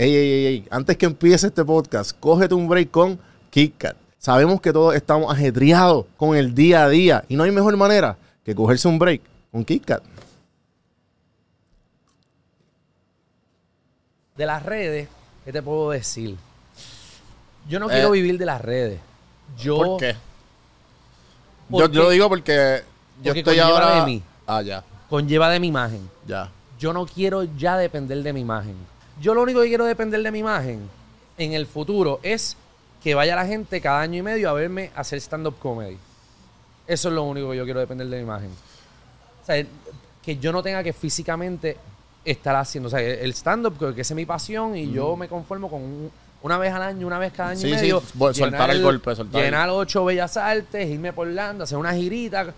Ey, ey, ey, ey, antes que empiece este podcast, cógete un break con KitKat. Sabemos que todos estamos ajetreados con el día a día y no hay mejor manera que cogerse un break con KitKat. De las redes, ¿qué te puedo decir? Yo no Eh. quiero vivir de las redes. Yo, ¿Por qué? Yo, Porque- yo lo digo porque yo porque estoy ahora... de mí. Ah, ya, Conlleva de mi imagen. ya. Yo no quiero ya depender de mi imagen. Yo lo único que quiero depender de mi imagen en el futuro es que vaya la gente cada año y medio a verme hacer stand-up comedy. Eso es lo único que yo quiero depender de mi imagen. O sea, que yo no tenga que físicamente estar haciendo. O sea, el stand-up, que esa es mi pasión y yo me conformo con un- una vez al año, una vez cada año Sí, y sí, medio. vol- soltar el golpe, soltar Llenar ocho bellas artes, irme por Lando, hacer una girita.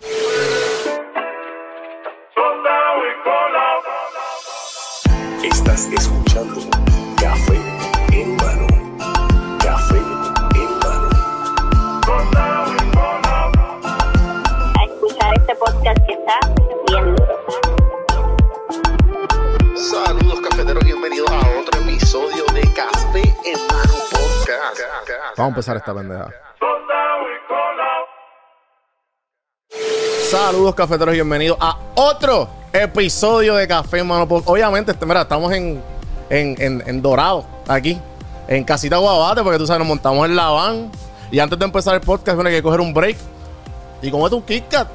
Estás escuchando Café en mano. Café en mano. a escuchar este podcast que está bien duro. Saludos cafeteros, bienvenidos a otro episodio de Café en mano podcast. Vamos a empezar esta pendeja. Saludos cafeteros y bienvenidos a otro episodio de Café Mano. Obviamente, este, mira, estamos en, en, en, Dorado, aquí, en Casita Guabate, porque tú sabes, nos montamos en la van. Y antes de empezar el podcast, bueno, hay que coger un break. Y como es un KitKat,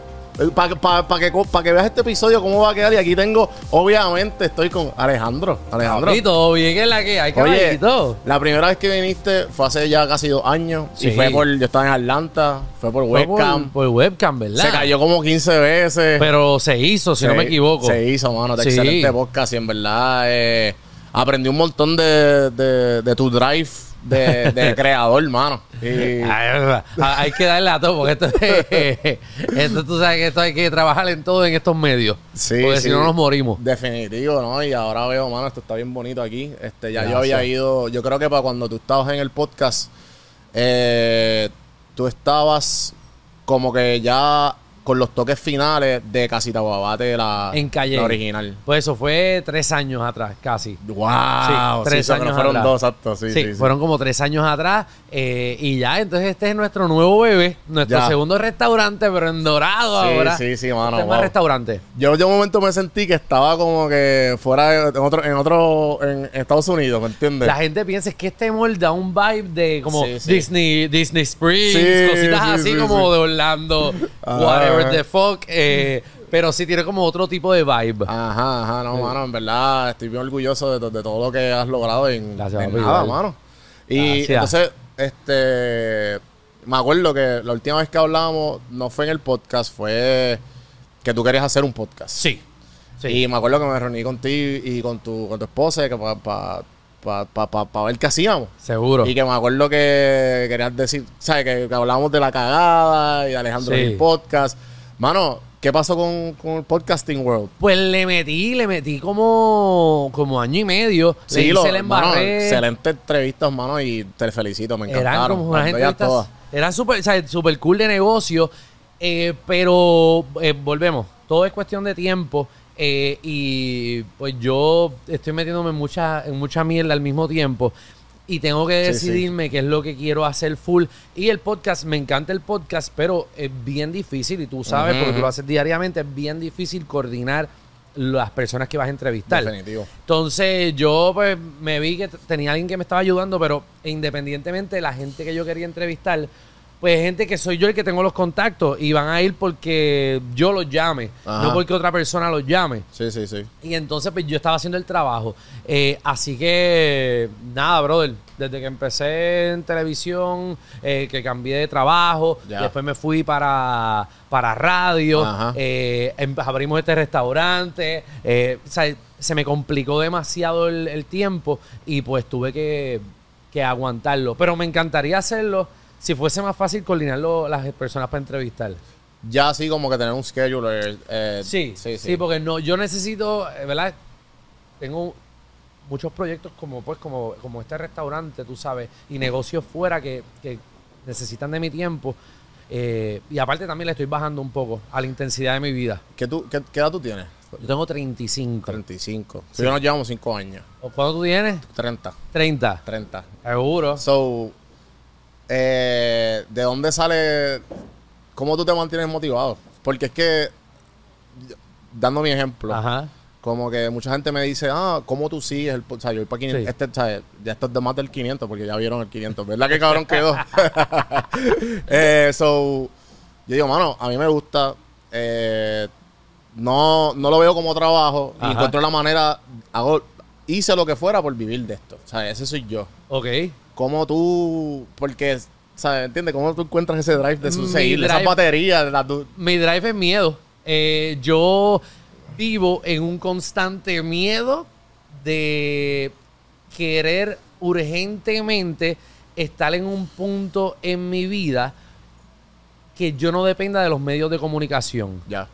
para que, co- pa' que veas este episodio, cómo va a quedar. Y aquí tengo, obviamente, estoy con Alejandro. Alejandro. Y todo bien, que es la que hay, Oye, la primera vez que viniste fue hace ya casi dos años. Sí. Y fue por. Yo estaba en Atlanta, fue por Fue webcam. Por, webcam, ¿verdad? Se cayó como 15 veces. Pero se hizo, si Se- no me equivoco. Se hizo, mano. De Sí. excelente podcast. Y en verdad eh, aprendí un montón de, de, de tu drive de, de creador, mano. Y, Ay, hay que darle a todo, porque esto, esto tú sabes que esto hay que trabajar en todo en estos medios. Sí, porque sí. si no nos morimos. Definitivo, ¿no? Y ahora veo, mano, esto está bien bonito aquí. Este, ya yo había ido, yo creo que para cuando tú estabas en el podcast, eh, tú estabas como que ya con los toques finales de Casita Guabate, la, En Calle. la original. Pues eso fue tres años atrás, casi. ¡Wow! Sí, tres sí, años fueron atrás. dos, exacto. Sí, Sí, fueron como tres años atrás. eh, y ya, entonces este es nuestro nuevo bebé, nuestro Ya. segundo restaurante, pero en dorado Sí, ahora. sí, sí, mano, Este wow. restaurante. Yo de un momento me sentí que estaba como que fuera en otro, en otro, en Estados Unidos, ¿me entiendes? La gente piensa es que este mall da un vibe de como. Disney, Disney Springs, cositas sí, así sí, como de Orlando, Ah. Whatever the fuck. eh, pero sí tiene como otro tipo de vibe. Ajá, ajá, no, mano, en verdad estoy bien orgulloso de, to- de todo lo que has logrado en, Gracias, en papi, nada, igual. mano. Y Gracias. entonces, este, me acuerdo que la última vez que hablábamos no fue en el podcast, fue que tú querías hacer un podcast. Sí. Sí. Y me acuerdo que me reuní contigo y con tu, con tu esposa que para pa, pa, pa, pa- pa ver qué hacíamos. Seguro. Y que me acuerdo que querías decir, ¿sabes? Que, que hablábamos de la cagada y de Alejandro Sí. en el podcast. Mano, ¿qué pasó con, con el podcasting world? Pues le metí, le metí como, como año y medio. le Sí, lo, le mano, embarré. excelente entrevistas, mano, y te felicito, me encantaron. Eran como unas entrevistas. todas. Eran súper o sea, súper cool de negocio. eh, pero eh, volvemos. Todo es cuestión de tiempo. Eh, y pues yo estoy metiéndome en mucha, en mucha mierda al mismo tiempo. Y tengo que Sí, sí. decidirme qué es lo que quiero hacer full. Y el podcast, me encanta el podcast, pero es bien difícil. Y tú sabes, Ujú, porque tú ujú. lo haces diariamente, es bien difícil coordinar las personas que vas a entrevistar. Definitivo. Entonces yo pues me vi que tenía alguien que me estaba ayudando, pero independientemente de la gente que yo quería entrevistar, pues gente que soy yo el que tengo los contactos y van a ir porque yo los llame, Ajá. no porque otra persona los llame. Sí, sí, sí. Y entonces pues yo estaba haciendo el trabajo. Eh, así que nada, brother, desde que empecé en televisión, eh, que cambié de trabajo, Ya. después me fui para, para radio, eh, em- abrimos este restaurante, o sea, se me complicó demasiado el, el tiempo y pues tuve que, que aguantarlo. Pero me encantaría hacerlo si fuese más fácil coordinarlo las personas para entrevistar. Ya así como que tener un scheduler. eh, Sí, sí, porque no, yo necesito, eh, ¿verdad? Tengo muchos proyectos como pues como, como este restaurante, tú sabes, y negocios fuera que, que necesitan de mi tiempo. eh, y aparte también le estoy bajando un poco a la intensidad de mi vida. ¿Qué, tú, qué, qué edad tú tienes? Yo tengo 35. 35. Si yo nos llevamos 5 años. ¿Cuánto tú tienes? 30. 30. 30. Seguro. So, eh, ¿de dónde sale? ¿Cómo tú te mantienes motivado? Porque es que, dando mi ejemplo, Ajá. como que mucha gente me dice, ah, ¿cómo tú sigues? El, po-?" o sea, yo voy para 500. Sí. Este, ¿sabes? Ya esto es de más del 500 porque ya vieron el 500. ¿Verdad que cabrón quedó? eh, so, yo digo, mano, a mí me gusta. eh, no, no lo veo como trabajo. Y encuentro la manera. Hago, hice lo que fuera por vivir de esto. O sea, ese soy yo. Ok. ¿Cómo tú, porque, ¿sabes? ¿Entiendes? ¿Cómo tú encuentras ese drive de seguir esas baterías? las Mi drive es miedo. Eh, yo vivo en un constante miedo de querer urgentemente estar en un punto en mi vida que yo no dependa de los medios de comunicación. ya.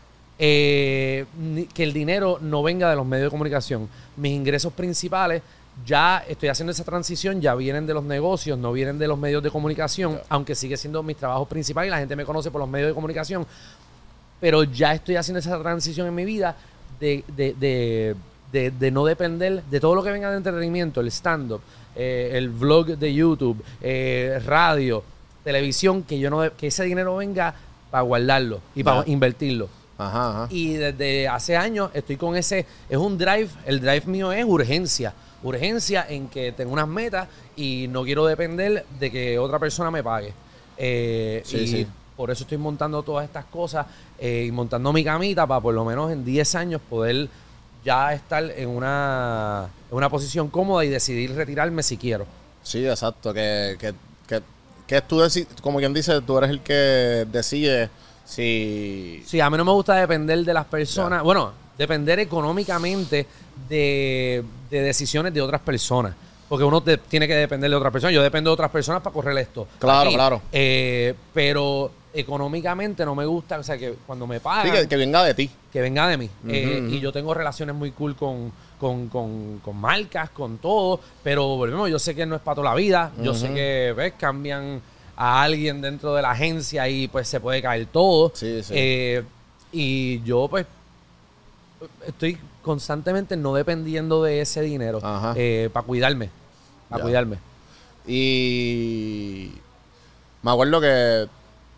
Eh, que el dinero no venga de los medios de comunicación. Mis ingresos principales, ya estoy haciendo esa transición, ya vienen de los negocios, no vienen de los medios de comunicación, aunque sigue siendo mis trabajos principales y la gente me conoce por los medios de comunicación. Pero ya estoy haciendo esa transición en mi vida de, de- de- de- de no depender de todo lo que venga de entretenimiento, el stand-up, eh, el vlog de YouTube, eh, radio, televisión, que yo no que ese dinero venga para guardarlo y para invertirlo. Ajá, ajá. Y desde hace años estoy con ese, es un drive, el drive mío es urgencia. Urgencia en que tengo unas metas y no quiero depender de que otra persona me pague. Eh, Sí, y sí. por eso estoy montando todas estas cosas eh, y montando mi camita para por lo menos en 10 años poder ya estar en una, en una posición cómoda y decidir retirarme si quiero. Sí, exacto. Que, que, que, que tú como quien dice, tú eres el que decide si... Sí, a mí no me gusta depender de las personas. Bueno, depender económicamente de, de decisiones de otras personas. Porque uno te- tiene que depender de otras personas. Yo dependo de otras personas para correr esto. Claro, aquí. claro. Eh, pero económicamente no me gusta. O sea, que cuando me pagan, Sí, que, que, que venga de ti. venga de mí. Eh. Y yo tengo relaciones muy cool con, con, con- con marcas, con todo. Pero volvemos, yo sé que no es para toda la vida. Yo sé que, ¿ves? Cambian a alguien dentro de la agencia y pues se puede caer todo. Sí, sí. Eh, y yo, pues, estoy constantemente no dependiendo de ese dinero Ajá. para cuidarme. Para cuidarme. Y me acuerdo que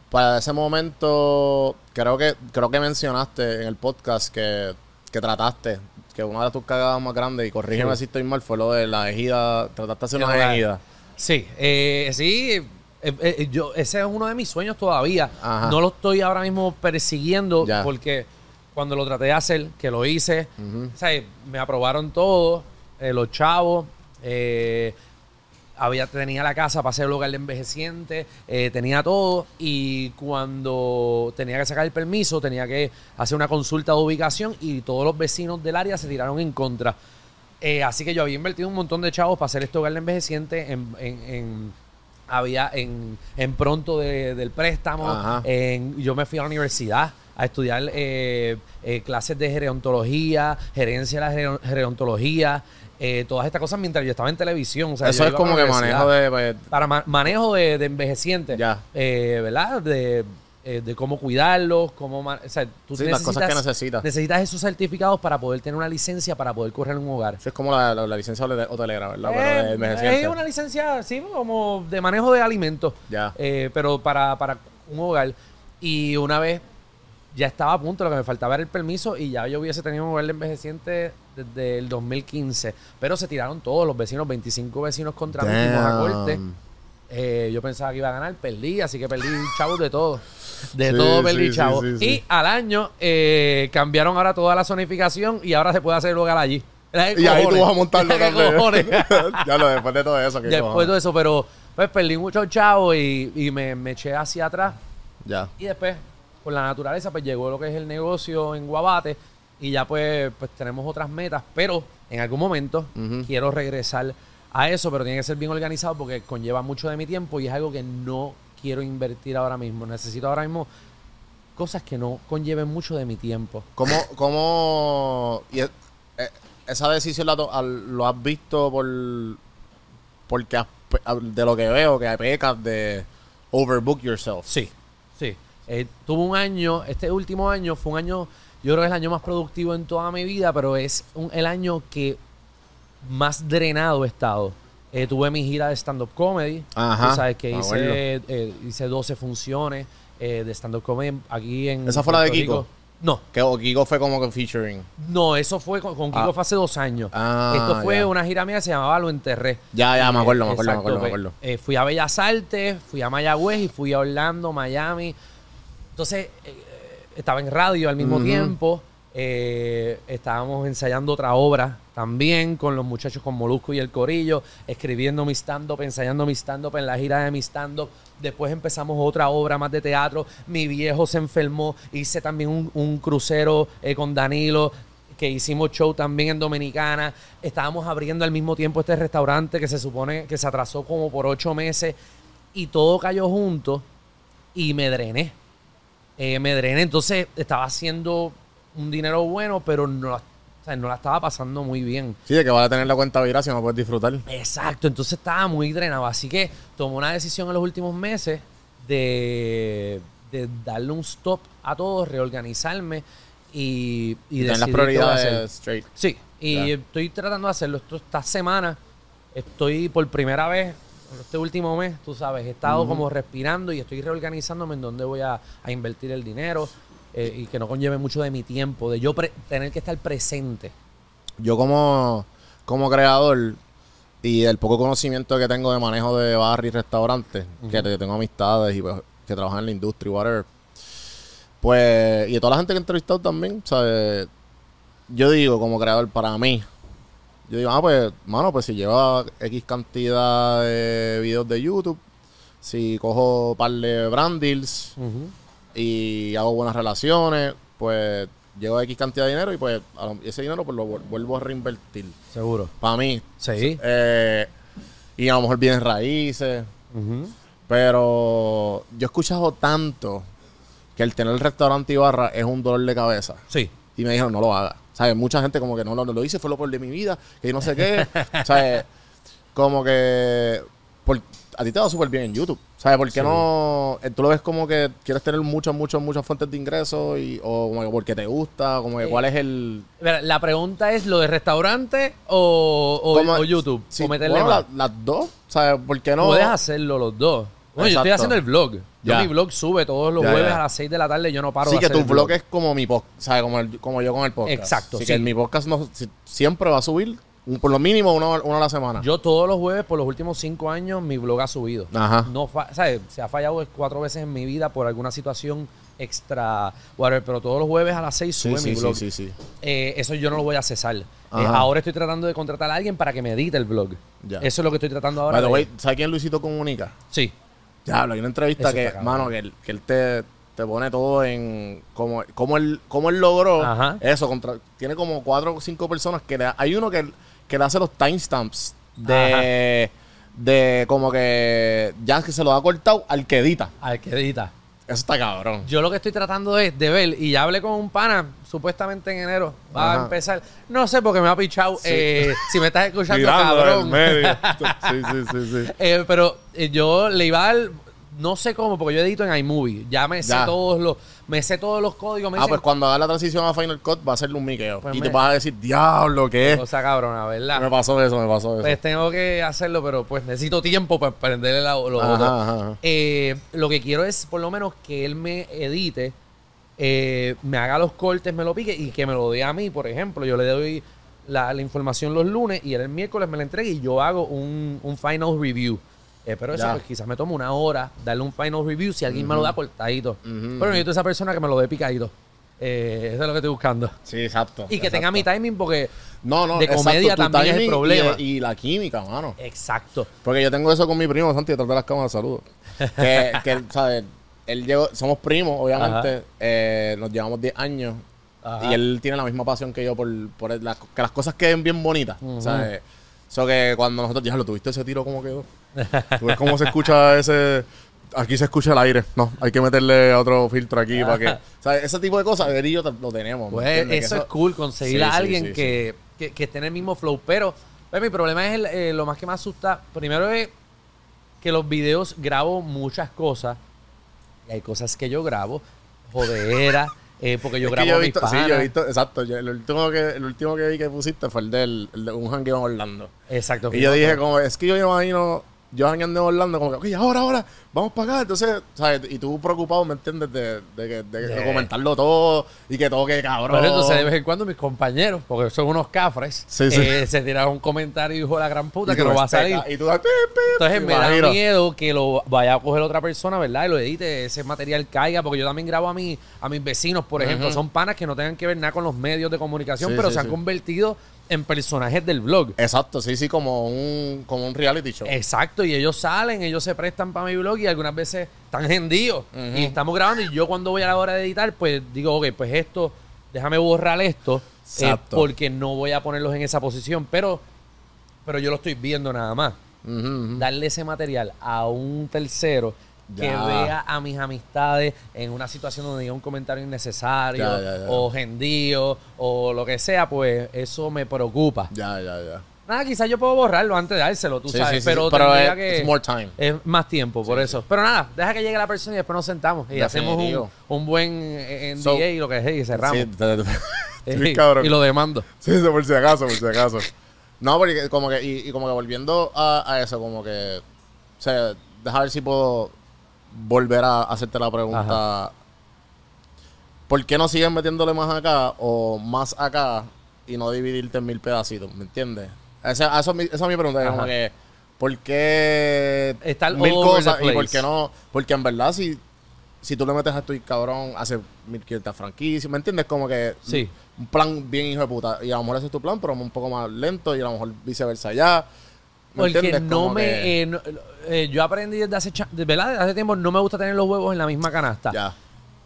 para ese momento, creo que creo que mencionaste en el podcast que, que trataste, que una de tus cagadas más grandes, y corrígeme Sí. si estoy mal, fue lo de la ejida, trataste de hacer una la- ejida. Sí, eh, sí. eh, eh, yo, ese es uno de mis sueños todavía. Ajá. No lo estoy ahora mismo persiguiendo Ya. porque cuando lo traté de hacer, que lo hice, o sea, me aprobaron todo, eh, los chavos, eh, había, tenía la casa para hacer el hogar de envejeciente, eh, tenía todo y cuando tenía que sacar el permiso tenía que hacer una consulta de ubicación y todos los vecinos del área se tiraron en contra. Eh, así que yo había invertido un montón de chavos para hacer este hogar de envejeciente en, en- en- había en, en pronto de- del préstamo. En- yo me fui a la universidad a estudiar eh, eh, clases de gerontología, gerencia de la gero- gerontología, eh, todas estas cosas mientras yo estaba en televisión. O sea, Eso es como que manejo de... pues, para ma- manejo de, de envejecientes. Ya. Eh, ¿Verdad? De, eh, de cómo cuidarlos, cómo... O sea, tú Sí, las cosas que necesitas. Necesitas esos certificados para poder tener una licencia para poder correr en un hogar. eso es como la, la- la licencia hotele- hotelera, ¿verdad? Pero de Eh, es una licencia, sí, como de manejo de alimentos. Ya. Eh, pero para, para un hogar. Y una vez ya estaba a punto, lo que me faltaba era el permiso y ya yo hubiese tenido un hogar de envejeciente desde el 2015. Pero se tiraron todos los vecinos, 25 vecinos contra mí, a corte. Eh, yo pensaba que iba a ganar, perdí, así que perdí chavos de todo. De Sí, todo perdí sí, sí. Y al año eh, cambiaron ahora toda la zonificación y ahora se puede hacer el hogar allí. Y ahí tú vas a montarlo qué también. cojones. ya lo después de todo eso. ¿qué Después de todo eso, pero pues perdí muchos chavos y, y me, me eché hacia atrás. Ya. Y después, por la naturaleza, pues llegó lo que es el negocio en Guabate. Y ya pues, pues tenemos otras metas. Pero en algún momento quiero regresar a eso, pero tiene que ser bien organizado porque conlleva mucho de mi tiempo y es algo que no quiero invertir ahora mismo. Necesito ahora mismo cosas que no conlleven mucho de mi tiempo. ¿Cómo, cómo y e- e- esa decisión la al- lo has visto por porque has de lo que veo que pecas de overbook yourself? Sí, sí. Eh, tuve un año, este último año fue un año, Yo creo que es el año más productivo en toda mi vida, pero es un- el año que más drenado he estado. Eh, tuve mi gira de stand-up comedy. Ajá, Tú sabes que me hice, eh, hice 12 funciones eh, de stand-up comedy aquí en. ¿Esa fue la de Kiko? Rico. No, Que o Kiko fue como que featuring. no, eso fue con, con Kiko Ah. fue hace dos años. Ah, Esto fue una gira mía que se llamaba Lo Enterré. Ya, ya, me acuerdo, me acuerdo, me acuerdo, me pues, acuerdo. eh, fui a Bellas Artes, fui a Mayagüez y fui a Orlando, Miami. Entonces, estaba en radio al mismo tiempo. estábamos ensayando otra obra también con los muchachos con Molusco y el Corillo, escribiendo mi stand-up, ensayando mi stand-up en la gira de mi stand-up. Después empezamos otra obra más de teatro. Mi viejo se enfermó. Hice también un, un crucero eh, con Danilo que hicimos show también en Dominicana. Estábamos abriendo al mismo tiempo este restaurante que se supone que se atrasó como por ocho meses y todo cayó junto y me drené. Eh, me drené, entonces estaba haciendo un dinero bueno, pero no, o sea, no la estaba pasando muy bien. Sí, de que vas a tener la cuenta viral si no puedes disfrutar. Exacto, entonces estaba muy drenado. Así que tomé una decisión en los últimos meses de, de darle un stop a todo, reorganizarme y, y Tener las prioridades straight. Sí, y estoy tratando de hacerlo. Esto, esta semana estoy por primera vez, este último mes, tú sabes, he estado como respirando y estoy reorganizándome en dónde voy a, a invertir el dinero eh, y que no conlleve mucho de mi tiempo, de yo pre- tener que estar presente. Yo como, como creador y el poco conocimiento que tengo de manejo de bar y restaurantes, que te- tengo amistades y pues, que trabajan en la industria y whatever, pues, y de toda la gente que he entrevistado también, ¿sabes? Yo digo, como creador, para mí, yo digo, ah, pues, mano, pues si lleva X cantidad de videos de YouTube, si cojo un par de brand deals, y hago buenas relaciones, pues llevo X cantidad de dinero y pues a lo- ese dinero pues lo vuel- vuelvo a reinvertir. Seguro. Para mí. Sí. Eh, y a lo mejor bienes raíces. Pero yo he escuchado tanto que el tener el restaurante y barra es un dolor de cabeza. Sí. Y me dijeron, no lo haga. ¿Sabes? Mucha gente como que no, no, lo hice, fue lo peor de mi vida, que no sé qué. ¿Sabes? Como que por- a ti te va súper bien en YouTube. ¿Sabes? ¿Por qué Sí. no? eh, Tú lo ves como que quieres tener muchas, muchas, muchas fuentes de ingresos y, o como que porque te gusta, como que cuál es el... La pregunta es, ¿lo de restaurante o, o- YouTube? Sí, o meterle bueno, más? la- las dos. ¿Sabes? ¿Por qué no? Puedes hacerlo los dos. Bueno, yo estoy haciendo el vlog. Yo Ya. mi vlog sube todos los Ya, jueves ya. a las 6 de la tarde. Yo no paro Sí, de que hacer tu el vlog es como mi podcast, ¿sabes? Como, el- como yo con el podcast. Exacto, Así sí. que mi podcast no, si- siempre va a subir un- por lo mínimo uno, uno a la semana. Yo todos los jueves por los últimos cinco años mi blog ha subido. Ajá. No ¿sabes? Se ha fallado cuatro veces en mi vida por alguna situación extra, whatever, pero todos los jueves a las 6 sí, sube sí, mi sí, blog. sí, sí. Eh, eso yo no lo voy a cesar. Eh, ahora estoy tratando de contratar a alguien para que me edite el blog. Ya. Eso es lo que estoy tratando ahora. By the de- way, ¿sabes quién Luisito comunica? Sí. Ya, hay una entrevista Eso que, mano, que él, que él te, te pone todo en cómo, cómo, él, cómo él logró Ajá. eso. Contra, tiene como cuatro o cinco personas que le, hay uno que, que le hace los timestamps de, de como que ya que se lo ha cortado al que edita. Al que edita. Eso está cabrón. Yo lo que estoy tratando es de ver, y ya hablé con un pana, supuestamente en enero, va Ajá. a empezar. No sé porque me ha pichado. Sí. eh, si me estás escuchando, cabrón. medio. sí, sí, sí, sí. Eh, pero eh, yo le iba a dar, no sé cómo, porque yo edito en iMovie. Ya me sé todos los, me sé todos los códigos. Me Ah, dicen, pues cuando haga la transición a Final Cut va a hacerle un miqueo. Pues y me- te vas a decir, diablo, ¿qué es? cosa cabrona, ¿verdad? Me pasó eso, me pasó eso. Pues tengo que hacerlo, pero pues necesito tiempo para aprenderle la- lo Ajá, otro. ajá, ajá. Eh, lo que quiero es por lo menos que él me edite, eh, me haga los cortes, me lo pique y que me lo dé a mí, por ejemplo. Yo le doy la, la información los lunes y él el miércoles me la entrega y yo hago un, un final review. Eh, pero eso Ya. pues, quizás me toma una hora darle un final review si alguien me lo da cortadito. Ujú, Pero necesito esa persona que me lo dé picadito. Eh, eso es lo que estoy buscando. Sí, exacto. Y que exacto. tenga mi timing porque... No, no, de comedia también es el y- problema. Y, la química, mano. Exacto. Porque yo tengo eso con mi primo, Santi, detrás de las cámaras, saludos. que, que, ¿sabes? Él llegó, somos primos, obviamente. eh, nos llevamos 10 años. Ajá. Y él tiene la misma pasión que yo por, por las- que las cosas queden bien bonitas. ¿sabes? Eso que cuando nosotros ya lo tuviste ese tiro, ¿cómo quedó? Tú ves cómo se escucha ese. Aquí se escucha el aire. No, hay que meterle otro filtro aquí para que. ¿sabes? Ese tipo de cosas, yo te- lo tenemos. ¿me Pues eso es cool, conseguir Sí, a alguien sí, sí. que, Que, que esté en el mismo flow. Pero, pues, mi problema es el, eh, lo más que me asusta. Primero es que los videos grabo muchas cosas. Y hay cosas que yo grabo, jodera, eh, porque yo Es grabo yo he mis visto, sí, yo he visto, exacto. yo- el, último que, el último que vi que pusiste fue el, del, el de un jangueo en Orlando. Exacto. Y yo fuimos dije, como, es que yo me imagino, yo jangueando en Orlando, como que, oye, ahora, ahora, vamos para acá. Entonces, ¿sabes? Y tú preocupado, ¿me entiendes? De, de, de, de Yeah. comentarlo todo y que todo quede cabrón. Pero entonces de vez en cuando mis compañeros, porque son unos cafres, Sí, sí. eh, se tiran un comentario hijo de la gran puta Y que no va a salir. Y tú das, pi, pi, Entonces me da miedo que lo vaya a coger otra persona, ¿verdad? Y lo edite, ese material caiga, porque yo también grabo a, mi, a mis vecinos, por ejemplo. Son panas que no tengan que ver nada con los medios de comunicación, Sí, pero se han convertido en personajes del blog. Exacto, sí, sí, como un, como un reality show. Exacto, y ellos salen, ellos se prestan para mi blog y algunas veces están hendidos. Ujú. Y estamos grabando y yo cuando voy a la hora de editar, pues digo, ok, pues esto, déjame borrar esto, eh, porque no voy a ponerlos en esa posición, pero, pero yo lo estoy viendo nada más. Darle ese material a un tercero que vea a mis amistades en una situación donde diga un comentario innecesario Ya, ya, ya. o gendío o lo que sea, pues eso me preocupa. Ya, ya, ya. Nada, quizás yo puedo borrarlo antes de dárselo, tú Sí, sabes, sí, sí, pero, pero es- que... it's more time. Es más tiempo, por eso. Pero nada, deja que llegue la persona y después nos sentamos y hacemos un, un buen eh, NDA So- y lo que es y cerramos. Sí, cabrón. y lo demando. Sí, sí, por si acaso, por si acaso. No, porque como que, y, y como que volviendo a, a eso, como que, o sea, deja ver si puedo volver a hacerte la pregunta. ¿Por qué no siguen metiéndole más acá o más acá y no dividirte en mil pedacitos? ¿Me entiendes? Esa, eso es mi- esa es mi pregunta. Como que, ¿por qué Estar mil cosas y por qué no? Porque en verdad, si, si tú le metes a y cabrón, hace mil quinientas franquicias, ¿me entiendes? Como que Sí. un plan bien hijo de puta. Y a lo mejor ese es tu plan, pero un poco más lento y a lo mejor viceversa allá. ¿Me Porque no Como me... que- eh, no- eh, yo aprendí desde hace, cha- de verdad, desde hace tiempo, no me gusta tener los huevos en la misma canasta. ya.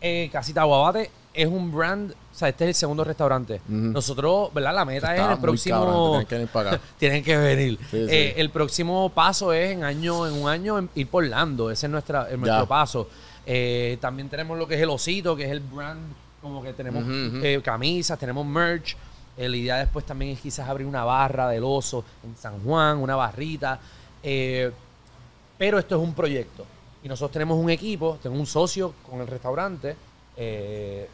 Eh, Casita Guabate es un brand, o sea, este es el segundo restaurante. Ujú. Nosotros, ¿verdad? La meta es Está el muy próximo... cabrón, tienes que venir para acá. Tienen que venir. Sí, sí. Eh, el próximo paso es en año, en un año en- ir por Lando. Ese es nuestra, es nuestro Ya. paso. Eh, también tenemos lo que es el osito, que es el brand, como que tenemos Ujú, ujú. eh, camisas, tenemos merch. Eh, la idea después también es quizás abrir una barra del oso en San Juan, una barrita. Eh, pero esto es un proyecto. Y nosotros tenemos un equipo, tengo un socio con el restaurante. eh,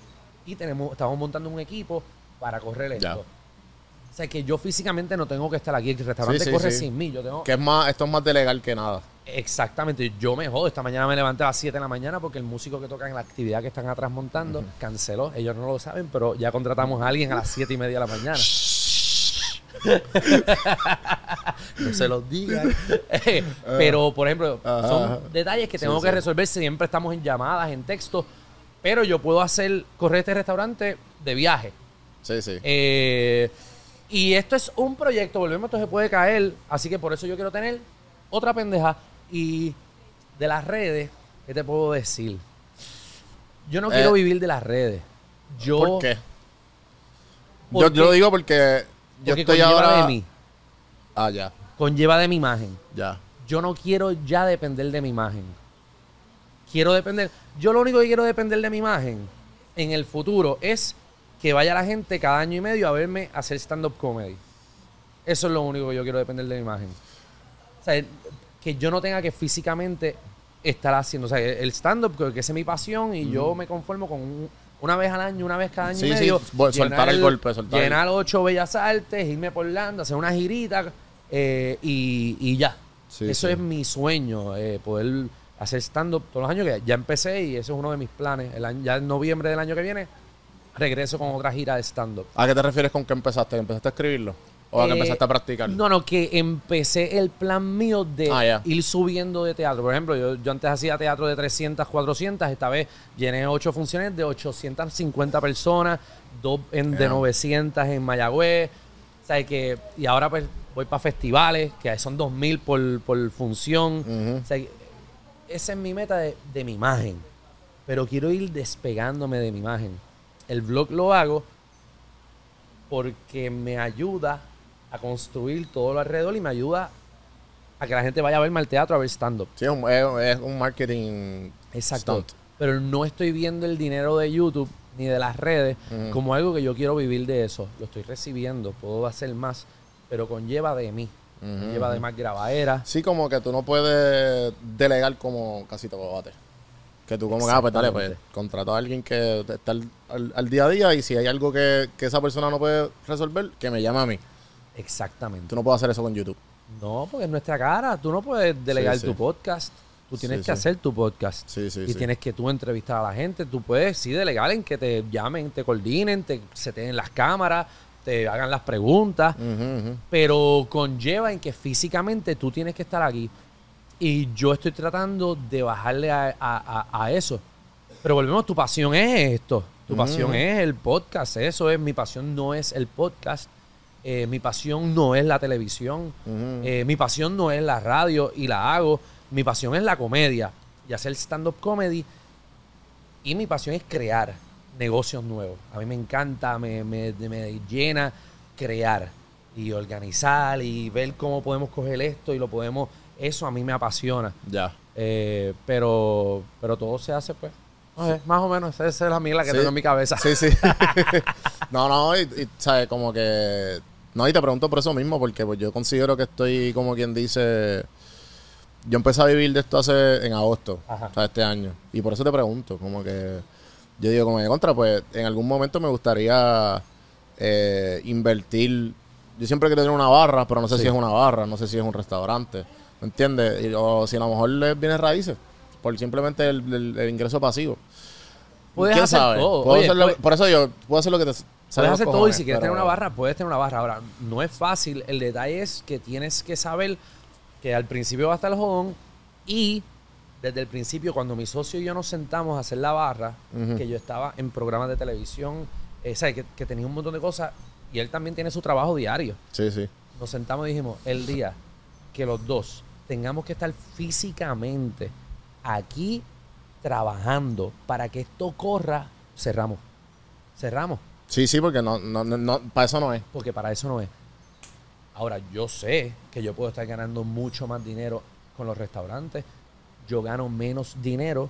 y tenemos, estamos montando un equipo para correr esto. Ya. O sea que yo físicamente no tengo que estar aquí. El restaurante Sí, sí, corre sí. sin mí. Yo tengo. Que es más, esto es más de legal que nada. Exactamente. Yo me jodo. Esta mañana me levanté a las 7 de la mañana porque el músico que toca en la actividad que están atrás montando canceló. Ellos no lo saben, pero ya contratamos a alguien a las 7 y media de la mañana. no se los digan. Eh, pero, por ejemplo, son detalles que tengo sí. que resolver. Siempre estamos en llamadas, en texto. Pero yo puedo hacer, correr este restaurante de viaje. Sí, sí. Eh, y esto es un proyecto, volvemos, esto se puede caer. Así que por eso yo quiero tener otra pendeja. Y de las redes, ¿qué te puedo decir? Yo no Eh, quiero vivir de las redes. Yo, ¿Por qué? Porque- yo lo digo porque yo porque estoy conlleva ahora... de mí. Ah, ya, Conlleva de mi imagen. ya. Yo no quiero ya depender de mi imagen. Quiero depender. Yo lo único que quiero depender de mi imagen en el futuro es que vaya la gente cada año y medio a verme hacer stand-up comedy. Eso es lo único que yo quiero depender de mi imagen. O sea, que yo no tenga que físicamente estar haciendo. O sea, el stand-up, que esa es mi pasión y yo me conformo con un- una vez al año, una vez cada año Sí, y sí, medio. vol- soltar el golpe, soltar Llenar ocho bellas artes, irme por Landa, hacer una girita eh, y, y ya. Sí, Eso sí. es mi sueño, eh, poder hacer stand-up todos los años, que ya empecé y eso es uno de mis planes. El año- ya en noviembre del año que viene regreso con otra gira de stand-up. ¿A qué te refieres con que empezaste? ¿Que ¿Empezaste a escribirlo? ¿O a que Eh, empezaste a practicar? No, no, que empecé el plan mío de Ah, ir subiendo de teatro. Por ejemplo, yo, yo antes hacía teatro de 300, 400. Esta vez llené ocho funciones de 850 personas, dos en- de Ya. 900 en Mayagüez. O sea, que, y ahora pues voy para festivales, que son 2000 por, por función. Ujú. O sea, que esa es mi meta de, de mi imagen. Pero quiero ir despegándome de mi imagen. El vlog lo hago porque me ayuda a construir todo lo alrededor y me ayuda a que la gente vaya a verme al teatro a ver stand-up. Sí, es un, es- es un marketing Exacto. stunt. Pero no estoy viendo el dinero de YouTube ni de las redes como algo que yo quiero vivir de eso. Lo estoy recibiendo, puedo hacer más, pero conlleva de mí. Ujú, Conlleva de más grabadera. Sí, como que tú no puedes delegar como casito bobate. Que tú como que, ah, pues dale, pues contrata a alguien que está al, al- al día a día y si hay algo que, que esa persona no puede resolver, que me llame a mí. Exactamente. Tú no puedes hacer eso con YouTube. No, porque es nuestra cara. Tú no puedes delegar Sí, sí. tu podcast. Tú tienes Sí, que hacer tu podcast. Sí, sí, y tienes que tú entrevistar a la gente. Tú puedes, sí, delegar en que te llamen, te coordinen, te seten las cámaras, te hagan las preguntas. Pero conlleva en que físicamente tú tienes que estar aquí. Y yo estoy tratando de bajarle a, a- a- a eso. Pero volvemos, tu pasión es esto. Tu pasión es el podcast. Eso es, mi pasión no es el podcast. Eh, mi pasión no es la televisión. Eh, mi pasión no es la radio y la hago. Mi pasión es la comedia y hacer stand-up comedy. Y mi pasión es crear negocios nuevos. A mí me encanta, me, me- me llena crear y organizar y ver cómo podemos coger esto y lo podemos. Eso a mí me apasiona. Ya. Eh, pero, pero todo se hace, pues. más o menos, esa es la mierda que Sí. tengo en mi cabeza. Sí, sí. no, no, y, y, ¿sabes? Como que... No, y te pregunto por eso mismo, porque pues, yo considero que estoy, como quien dice... Yo empecé a vivir de esto hace en agosto, Ajá. o sea, este año. Y por eso te pregunto, como que... Yo digo, como de contra, pues en algún momento me gustaría eh, invertir... Yo siempre quiero tener una barra, pero no sé Sí. si es una barra, no sé si es un restaurante. ¿Me entiendes? Y- o si a lo mejor les viene raíces, por simplemente el, el- el ingreso pasivo. Puedes ¿Quién hacer sabe? todo. Puedo Oye, hacer lo- puedes- por eso yo puedo hacer lo que te Puedes hacer todo y si quieres pero- tener una barra, puedes tener una barra. Ahora, no es fácil. El detalle es que tienes que saber que al principio va a estar el jodón y desde el principio, cuando mi socio y yo nos sentamos a hacer la barra, que yo estaba en programas de televisión, eh, ¿sabes? Que, que tenía un montón de cosas y él también tiene su trabajo diario. Sí, sí. Nos sentamos y dijimos, el día que los dos tengamos que estar físicamente aquí trabajando para que esto corra, cerramos. Cerramos. Sí, sí, porque no, no, no, no, para eso no es. Porque para eso no es. Ahora, yo sé que yo puedo estar ganando mucho más dinero con los restaurantes. Yo gano menos dinero,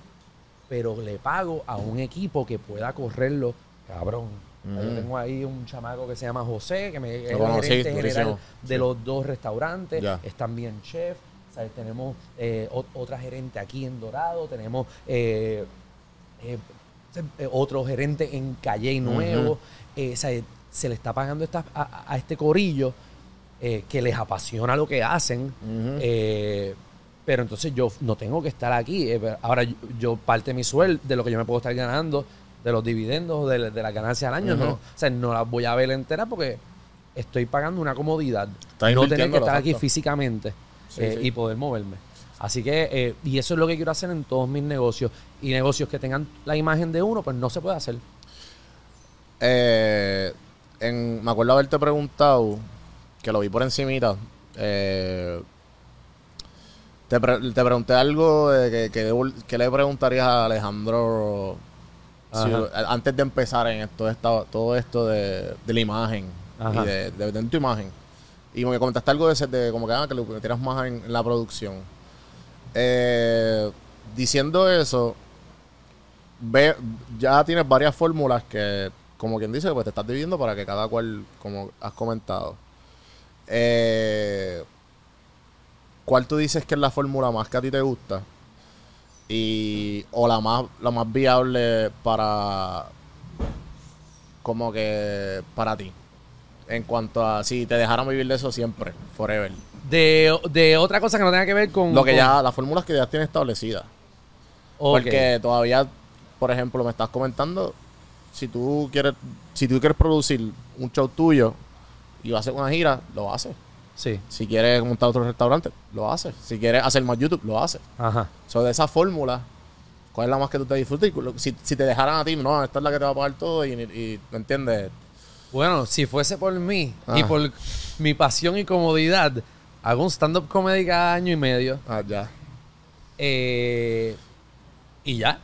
pero le pago a un equipo que pueda correrlo, cabrón. Yo tengo ahí un chamaco que se llama José, que me, es el gerente general de Sí. los dos restaurantes. Ya. Es también chef. Tenemos eh, ot- otra gerente aquí en Dorado. Tenemos eh, eh, eh, otro gerente en Calle Nuevo. O sea, se le está pagando esta- a, a este corillo que les apasiona lo que hacen. Pero entonces yo no tengo que estar aquí. Ahora yo, yo parte de mi sueldo, de lo que yo me puedo estar ganando, de los dividendos, de, de las ganancias al año, no, o sea, no las voy a ver entera porque estoy pagando una comodidad. No tener que estar aquí físicamente Sí, eh, sí. y poder moverme. Así que, eh, y eso es lo que quiero hacer en todos mis negocios. Y negocios que tengan la imagen de uno, pues no se puede hacer. Eh, en, me acuerdo haberte preguntado, que lo vi por encimita, eh, te, pre- te pregunté algo de que, que, que le preguntarías a Alejandro si- antes de empezar en esto, esta- todo esto de, de la imagen Ajá. y de, de- de tu imagen. Y me comentaste algo de, de como que, ah, que lo metieras más en, en la producción. Eh, diciendo eso, ve, ya tienes varias fórmulas que, como quien dice, pues te estás dividiendo para que cada cual, como has comentado. Eh, ¿Cuál tú dices que es la fórmula más que a ti te gusta? Y, o la más, la más viable para, como que, para ti. En cuanto a si te dejaran vivir de eso siempre, forever. De, de otra cosa que no tenga que ver con. Lo que con- ya, las fórmulas que ya tienes establecidas. Porque todavía, por ejemplo, me estás comentando, si tú quieres, si tú quieres producir un show tuyo y vas a hacer una gira, lo haces. Sí. Si quieres montar otro restaurante, lo haces. Si quieres hacer más YouTube, lo haces. Ajá. So, de esa fórmula, ¿cuál es la más que tú te disfrutes? Si, si te dejaran a ti, no, esta es la que te va a pagar todo y, y ¿me entiendes? Bueno, si fuese por mí y Ah. por mi pasión y comodidad, hago un stand-up comedy cada año y medio. Ah, ya. eh, y ya.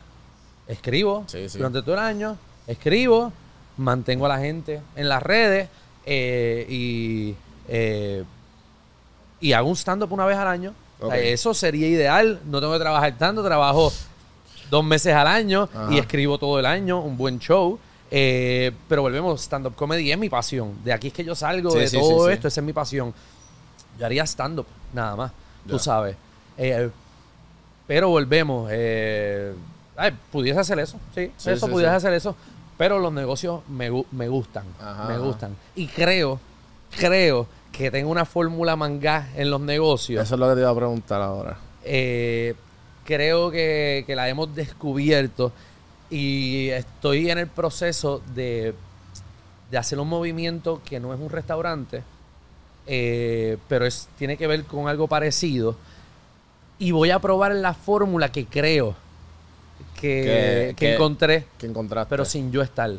Escribo Sí, sí. durante todo el año. Escribo. Mantengo a la gente en las redes. eh, y, eh, y hago un stand-up una vez al año. Eso sería ideal. No tengo que trabajar tanto. Trabajo dos meses al año Ajá. y escribo todo el año. Un buen show. Eh, pero volvemos, stand-up comedy es mi pasión. De aquí es que yo salgo Sí, de sí, todo sí, esto. Esa es mi pasión. Yo haría stand-up, nada más. Tú sabes. Eh, pero volvemos. eh, Ay, pudiese hacer eso, sí, eso pudiese hacer eso. Pero los negocios me, me gustan, Ajá, me ajá. gustan. Y creo, creo que tengo una fórmula mangá en los negocios. Eso es lo que te iba a preguntar ahora. Eh, creo que, que la hemos descubierto y estoy en el proceso de, de hacer un movimiento que no es un restaurante, eh, pero es, tiene que ver con algo parecido. Y voy a probar la fórmula que creo que, Que- que que- encontré, ¿Qué encontraste? pero sin yo estar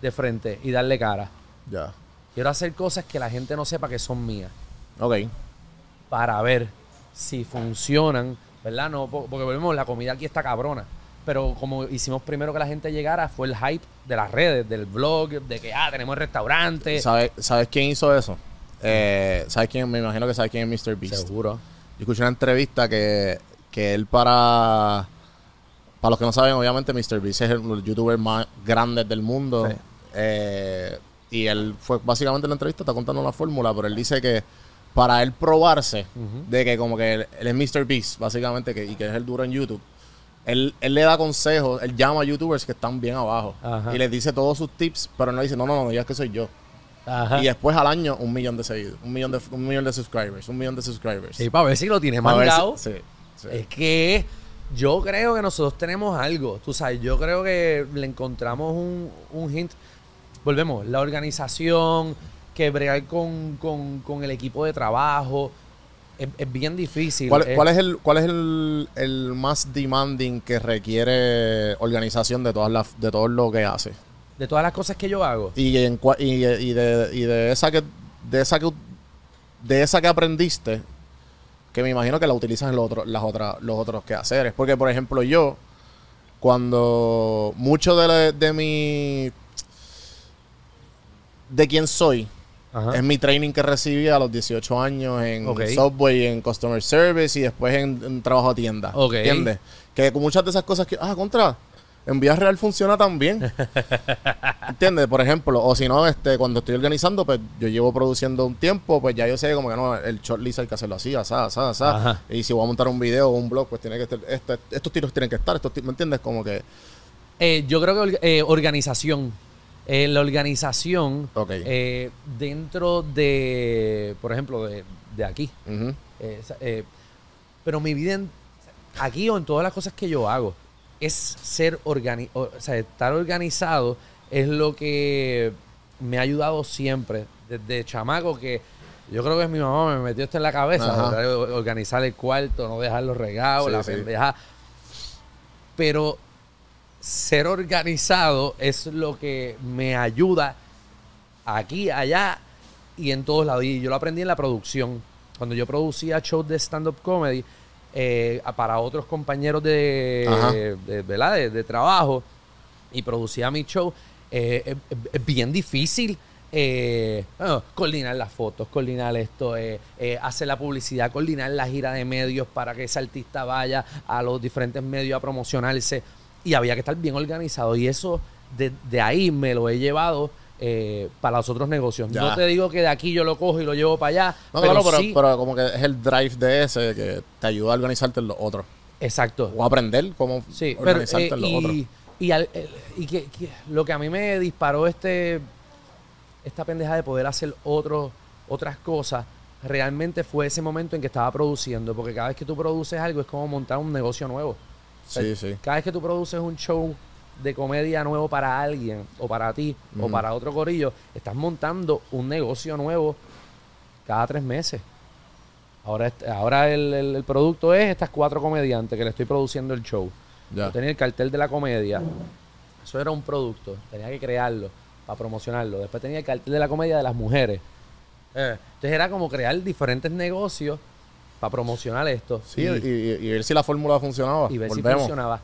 de frente y darle cara. Ya. Quiero hacer cosas que la gente no sepa que son mías. Ok. para ver si funcionan, ¿verdad? No, po- porque volvemos, la comida aquí está cabrona. Pero como hicimos primero que la gente llegara, fue el hype de las redes, del blog, de que, ah, tenemos el restaurante. ¿Sabes, ¿Sabes quién hizo eso? Eh, ¿Sabes quién? Me imagino que sabes quién es Mr. Beast. Seguro. Yo escuché una entrevista que, que él para... Para los que no saben, obviamente Mr. Beast es el youtuber más grande del mundo. Sí. Eh, y él fue básicamente en la entrevista, está contando una fórmula, pero él dice que para él probarse de que como que él, él es Mr. Beast, básicamente, que, y que es el duro en YouTube, él, él le da consejos, él llama a youtubers que están bien abajo Ajá. y les dice todos sus tips, pero no dice, no, no, no, no digas que soy yo. Ajá. Y después al año, un millón de seguidores, un millón de, un millón de subscribers, un millón de subscribers. Sí, para ver si lo tiene A ver si- mangado. sí, sí. Es que yo creo que nosotros tenemos algo. Tú sabes, yo creo que le encontramos un, un hint. Volvemos, la organización, que bregar con, con- con el equipo de trabajo. Es, es bien difícil. ¿Cuál, Eh, cuál es, el, cuál es el, el más demanding que requiere organización de todas las de todo lo que hace? De todas las cosas que yo hago. Y, en, y, y de, y de esa que de esa que de esa que aprendiste, que me imagino que la utilizas en los otros, las otras, los otros quehaceres. Porque, por ejemplo, yo, cuando mucho de, la- de mi de quién soy, Ajá. es mi training que recibí a los 18 años en Ok. Subway, en Customer Service y después en, en trabajo a tienda. Ok. ¿Entiendes? Que con muchas de esas cosas que, ah, contra, en Vía Real funciona también. ¿Entiendes? Por ejemplo, o si no, este, cuando estoy organizando, pues yo llevo produciendo un tiempo, pues ya yo sé como que no, el shortlist hay que hacerlo así, asá, asá, asá. Ajá. Y si voy a montar un video o un blog, pues tiene que estar, este- estos tiros tienen que estar, estos ¿me entiendes? Como que, Eh, yo creo que eh, organización. Eh, la organización Ok. eh, dentro de, por ejemplo, de, de aquí. Eh, eh, pero mi vida en- aquí o en todas las cosas que yo hago es ser organi o, sea, estar organizado es lo que me ha ayudado siempre desde chamaco que yo creo que es mi mamá me metió esto en la cabeza organizar el cuarto no dejar los regados Sí, la sí. pendeja pero ser organizado es lo que me ayuda aquí, allá y en todos lados. Y yo lo aprendí en la producción. Cuando yo producía shows de stand-up comedy eh, para otros compañeros de, de, ¿verdad? de, de trabajo y producía mi show, eh, es, es- es bien difícil. eh, bueno, coordinar las fotos, coordinar esto, eh, eh, hacer la publicidad, coordinar la gira de medios para que ese artista vaya a los diferentes medios a promocionarse. Y había que estar bien organizado. Y eso, de, de ahí me lo he llevado eh, para los otros negocios. Ya. No te digo que de aquí yo lo cojo y lo llevo para allá. No, pero claro, pero, sí, pero como que es el drive de ese que te ayuda a organizarte en los otros. Exacto. O aprender cómo Sí, pero organizarte eh, en los otros. y, y, al- el- y que, que lo que a mí me disparó este esta pendeja de poder hacer otro, otras cosas realmente fue ese momento en que estaba produciendo porque cada vez que tú produces algo es como montar un negocio nuevo O sea, Sí, sí. cada vez que tú produces un show de comedia nuevo para alguien o para ti o para otro corillo estás montando un negocio nuevo cada tres meses ahora, ahora el, el- el producto es estas cuatro comediantes que le estoy produciendo el show Ya. yo tenía el cartel de la comedia. Eso era un producto. Tenía que crearlo para promocionarlo. Después tenía el cartel de la comedia de las mujeres. Eh, entonces era como crear diferentes negocios para promocionar esto. Sí, y, y, y- y ver si la fórmula funcionaba. y ver si funcionaba.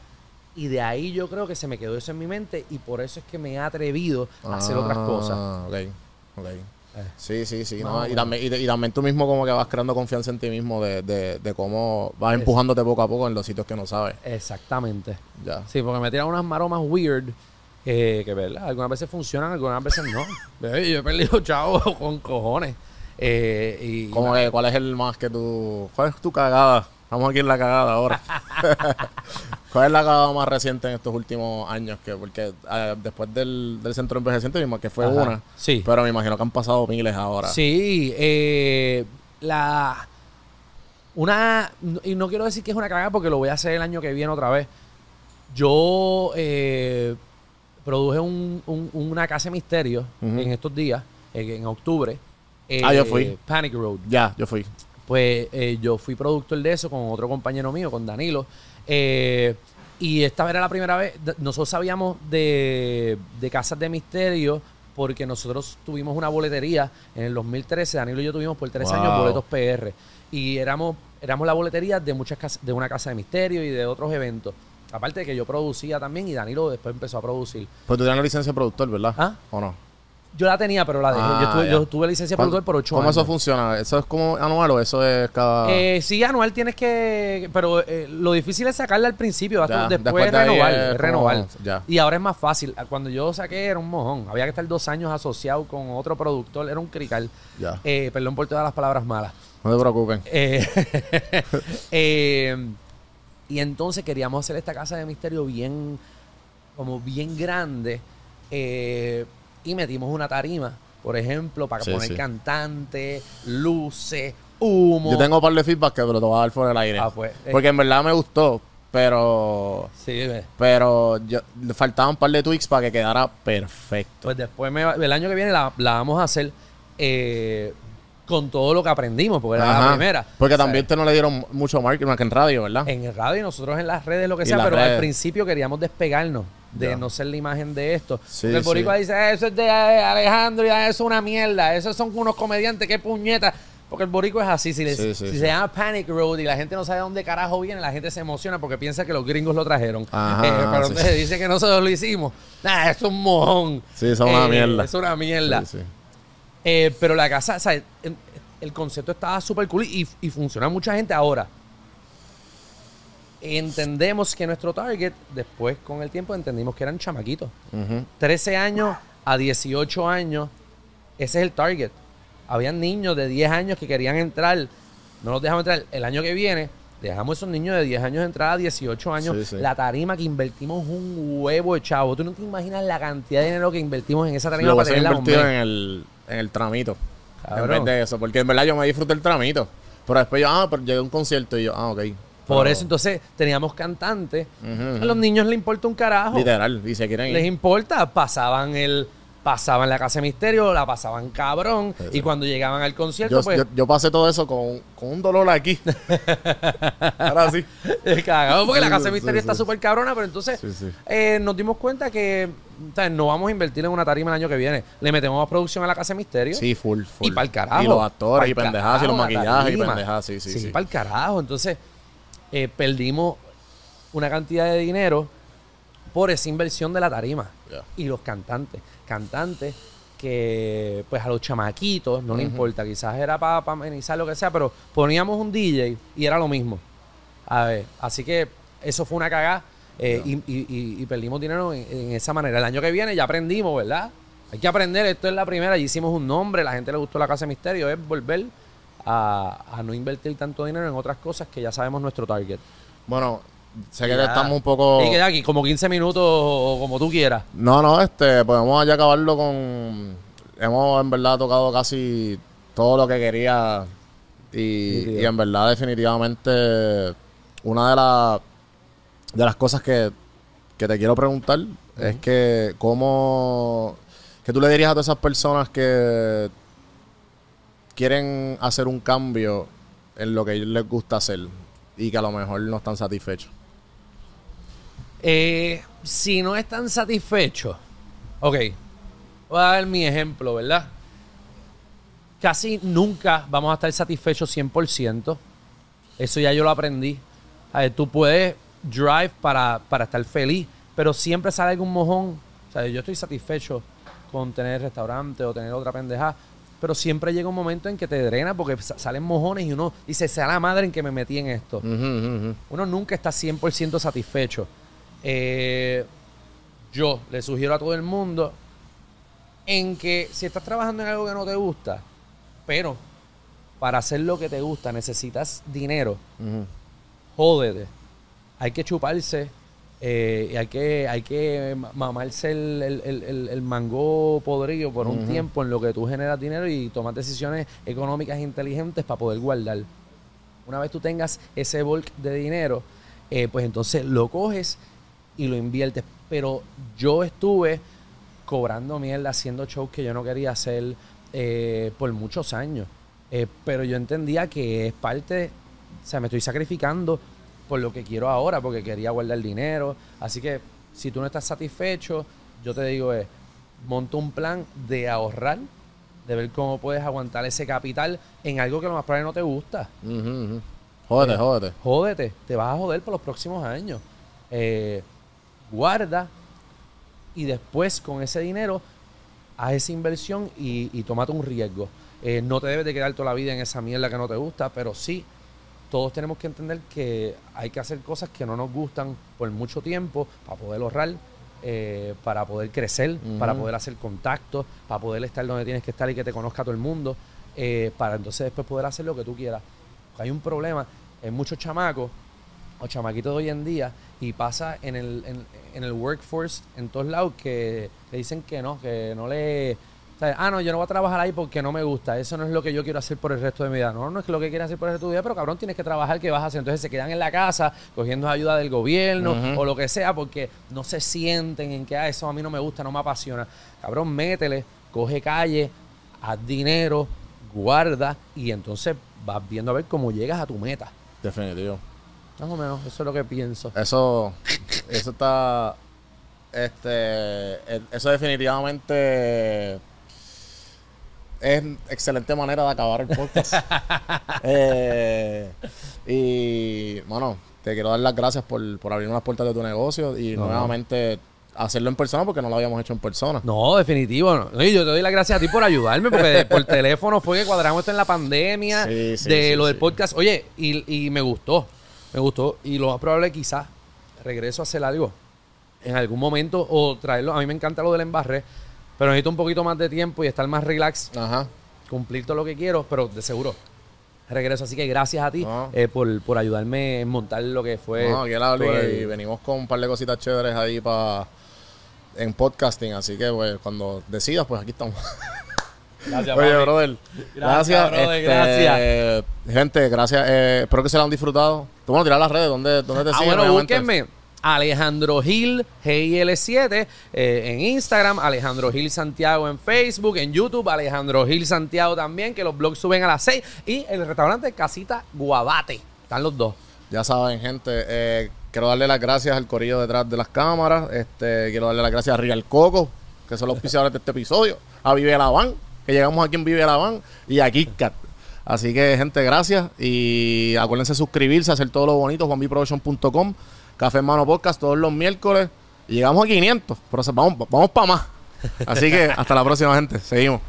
Y de ahí yo creo que se me quedó eso en mi mente y por eso es que me he atrevido a hacer otras cosas. Ah, Ok, ok. Eh. Sí, sí, sí. No, y, también, y, y también tú mismo como que vas creando confianza en ti mismo de, de, de cómo vas empujándote poco a poco en los sitios que no sabes. Exactamente. Ya. Sí, porque me tiran unas maromas weird. eh, que verdad, algunas veces funcionan, algunas veces no. Eh, yo he perdido chavo con cojones. Eh, y Como que, ¿cuál es el más que tú... ¿Cuál es tu cagada Estamos aquí en la cagada ahora. ¿Cuál es la cagada más reciente en estos últimos años? Que, porque eh, después del, del centro envejeciente, mismo que fue Ajá. una. Sí. Pero me imagino que han pasado miles ahora. Sí, eh, la. Una. Y no quiero decir que es una cagada porque lo voy a hacer el año que viene otra vez. Yo eh, produje un- un- una casa de misterio Ujú. en estos días, en, en octubre. Ah, yo eh, fui. Panic Road. Ya, yo fui. Pues eh, yo fui productor de eso con otro compañero mío, con Danilo. Eh, y esta era la primera vez. Nosotros sabíamos de, de casas de misterio porque nosotros tuvimos una boletería en el 2013. Danilo y yo tuvimos por tres Wow. años boletos PR. Y éramos, éramos la boletería de muchas casas, de una casa de misterio y de otros eventos. Aparte de que yo producía también y Danilo después empezó a producir. Pues tú tienes la licencia de productor, ¿verdad? ¿Ah? ¿O no? Yo la tenía, pero la dejé. Ah, yo, yo tuve licencia de ¿Cuánto- productor por ocho ¿Cómo años. eso funciona? ¿Eso es como anual o eso es cada...? Eh, sí, anual tienes que. Pero eh, lo difícil es sacarla al principio. Ya, después, después de renovar. es como- renovar. ya. Y ahora es más fácil. Cuando yo saqué era un mojón. Había que estar dos años asociado con otro productor. Era un crical. Ya. Eh, perdón por todas las palabras malas. No te preocupen. Eh, eh, y entonces queríamos hacer esta casa de misterio bien, como bien grande. eh, y metimos una tarima, por ejemplo, para Sí, poner sí. cantante, luces, humo. Yo tengo un par de feedback que te lo voy a dar por el aire. Ah, pues, eh. Porque en verdad me gustó, pero... Sí, eh. Pero yo, le faltaban un par de tweaks para que quedara perfecto. Pues después, me el año que viene la, la vamos a hacer eh, con todo lo que aprendimos, porque era la primera. Porque O sea, también te no le dieron mucho marketing más que en radio, ¿verdad? En el radio y nosotros en las redes, lo que Y sea, pero al principio queríamos despegarnos de no ser la imagen de esto. Sí, el sí. boricua dice, "Ah, eso es de Alejandro y ah, eso es una mierda, esos son unos comediantes, qué puñeta. Porque el boricua es así, si, Sí, se llama Panic Road y la gente no sabe dónde carajo viene, la gente se emociona porque piensa que los gringos lo trajeron. Ajá, Eh, pero entonces dice que nosotros lo hicimos. Nah, es un mojón. Sí, eso es una Eh, mierda. Es una mierda. Eh, pero la casa, o sea, el, el concepto estaba súper cool y, y funciona mucha gente ahora. Entendemos que nuestro target, después con el tiempo, entendimos que eran chamaquitos. Ujú. 13 años a 18 años, ese es el target. Habían niños de 10 años que querían entrar, no los dejamos entrar. El año que viene, dejamos esos niños de 10 años entrar a 18 años. Sí, sí. La tarima que invertimos un huevo de chavo. Tú no te imaginas la cantidad de dinero que invertimos en esa tarima Lo para invertido mes. en el, en el tramito. Cabrón. En vez de eso. Porque en verdad yo me disfruté el tramito. Pero después yo, ah, pero llegué a un concierto y yo, ah, ok. Por eso entonces teníamos cantantes. A los niños les importa un carajo. Literal. Y se quieren Les ir. importa. Pasaban el pasaban la casa de misterio, la pasaban cabrón. Y cuando llegaban al concierto, Yo, pues. yo, yo pasé todo eso con, con un dolor aquí. Ahora sí. cagado, porque la casa de sí, misterio sí, está súper cabrona, pero entonces Sí, sí. eh, nos dimos cuenta que o sea, no vamos a invertir en una tarima el año que viene. Le metemos más producción a la casa de misterio. Sí, full, full. Y para el carajo. Y los actores y pendejadas y los maquillajes y pendejadas. Sí, sí, sí. para el carajo. Entonces, eh, perdimos una cantidad de dinero por esa inversión de la tarima. Y los cantantes. Cantantes que, pues, a los chamaquitos no les importa. Quizás era para amenizar lo que sea, pero poníamos un DJ y era lo mismo. A ver, así que eso fue una cagada. eh, y, y- y- y perdimos dinero en, en esa manera. El año que viene ya aprendimos, ¿verdad? Hay que aprender, esto es la primera, ya hicimos un nombre, la gente le gustó la Casa de Misterio, es volver a, a no invertir tanto dinero en otras cosas que ya sabemos nuestro target. Bueno, sé que Ya. estamos un poco... Y queda aquí como 15 minutos o como tú quieras. No, no, este, podemos ya acabarlo con. Hemos en verdad tocado casi todo lo que quería. Y, en verdad, definitivamente, una de, las de las cosas que, que te quiero preguntar es que, ¿cómo. que tú le dirías a todas esas personas que quieren hacer un cambio en lo que ellos les gusta hacer y que a lo mejor no están satisfechos? Eh, si no están satisfechos, ok, voy a dar mi ejemplo, ¿verdad? Casi nunca vamos a estar satisfechos 100%. Eso ya yo lo aprendí. A tú puedes drive para, para estar feliz, pero siempre sale algún mojón. O sea, yo estoy satisfecho con tener restaurante o tener otra pendeja, pero siempre llega un momento en que te drena porque sa- salen mojones y uno dice, sea la madre en que me metí en esto uno nunca está 100% satisfecho. Eh, yo le sugiero a todo el mundo en que si estás trabajando en algo que no te gusta, pero para hacer lo que te gusta necesitas dinero, Ujú. jódete. Hay que chuparse eh, y hay que, hay que ma- mamarse el, el, el- mango podrido por un tiempo en lo que tú generas dinero y tomas decisiones económicas inteligentes para poder guardar. Una vez tú tengas ese bulk de dinero, eh, pues entonces lo coges y lo inviertes. Pero yo estuve cobrando mierda, haciendo shows que yo no quería hacer eh, por muchos años. Pero yo entendía que es parte, o sea, me estoy sacrificando por lo que quiero ahora, porque quería guardar dinero. Así que si tú no estás satisfecho, yo te digo, es, monta un plan de ahorrar, de ver cómo puedes aguantar ese capital en algo que lo más probable no te gusta. Ujú, ujú. Jódete, jódete. Jódete, te vas a joder por los próximos años. Eh, guarda y después con ese dinero haz esa inversión y, y tómate un riesgo. Eh, no te debes de quedar toda la vida en esa mierda que no te gusta, pero sí, todos tenemos que entender que hay que hacer cosas que no nos gustan por mucho tiempo para poder ahorrar, eh, para poder crecer, para poder hacer contactos, para poder estar donde tienes que estar y que te conozca todo el mundo, eh, para entonces después poder hacer lo que tú quieras. Hay un problema en muchos chamacos o chamaquitos de hoy en día y pasa en el, en, en el workforce en todos lados que le dicen que no, que no le... o sea, ah, no, yo no voy a trabajar ahí porque no me gusta. Eso no es lo que yo quiero hacer por el resto de mi vida. No, no es lo que quieres hacer por el resto de tu vida, pero cabrón, tienes que trabajar, ¿qué vas a hacer? Entonces se quedan en la casa cogiendo ayuda del gobierno o lo que sea porque no se sienten en que, ah, eso a mí no me gusta, no me apasiona. Cabrón, métele, coge calle, haz dinero, guarda y entonces vas viendo a ver cómo llegas a tu meta. Definitivo. Más o menos, eso es lo que pienso. Eso, eso está, este, eso definitivamente es excelente manera de acabar el podcast. Eh, y, bueno, te quiero dar las gracias por, por abrir las puertas de tu negocio y No, nuevamente hacerlo en persona porque no lo habíamos hecho en persona. No, definitivo. No. Y yo te doy las gracias a ti por ayudarme, porque por teléfono fue que cuadramos esto en la pandemia, Sí, sí, de sí, lo del podcast. Oye, y, y me gustó, me gustó. Y lo más probable quizás regreso a hacer algo en algún momento o traerlo. A mí me encanta lo del embarre, pero necesito un poquito más de tiempo y estar más relax, Ajá. cumplir todo lo que quiero, pero de seguro regreso. Así que gracias a ti No. eh, por, por ayudarme en montar lo que fue. No, aquí todo el- y venimos con un par de cositas chéveres ahí para en podcasting, así que pues cuando decidas, pues aquí estamos. Gracias, Oye, brother. Gracias, brother, gracias. Gente, gracias. eh, espero que se lo han disfrutado. Tú bueno, tirar las redes, ¿dónde, dónde te Ah, siguen? bueno, búsquenme. Alejandro Gil, GIL7, eh, en Instagram, Alejandro Gil Santiago en Facebook, en YouTube, Alejandro Gil Santiago también, que los blogs suben a las 6. Y el restaurante Casita Guabate. Están los dos. Ya saben, gente. eh, quiero darle las gracias al corillo detrás de las cámaras. Este, quiero darle las gracias a Real Coco, que son los auspiciadores de este episodio. A Vive la Van, que llegamos aquí en Vive la Van. Y a KitKat. Así que, gente, gracias. Y acuérdense de suscribirse, hacer todo lo bonito. JuanBProduction.com. Café en Mano Podcast todos los miércoles. Llegamos a 500. Pero vamos, vamos para más. Así que hasta la próxima, gente. Seguimos.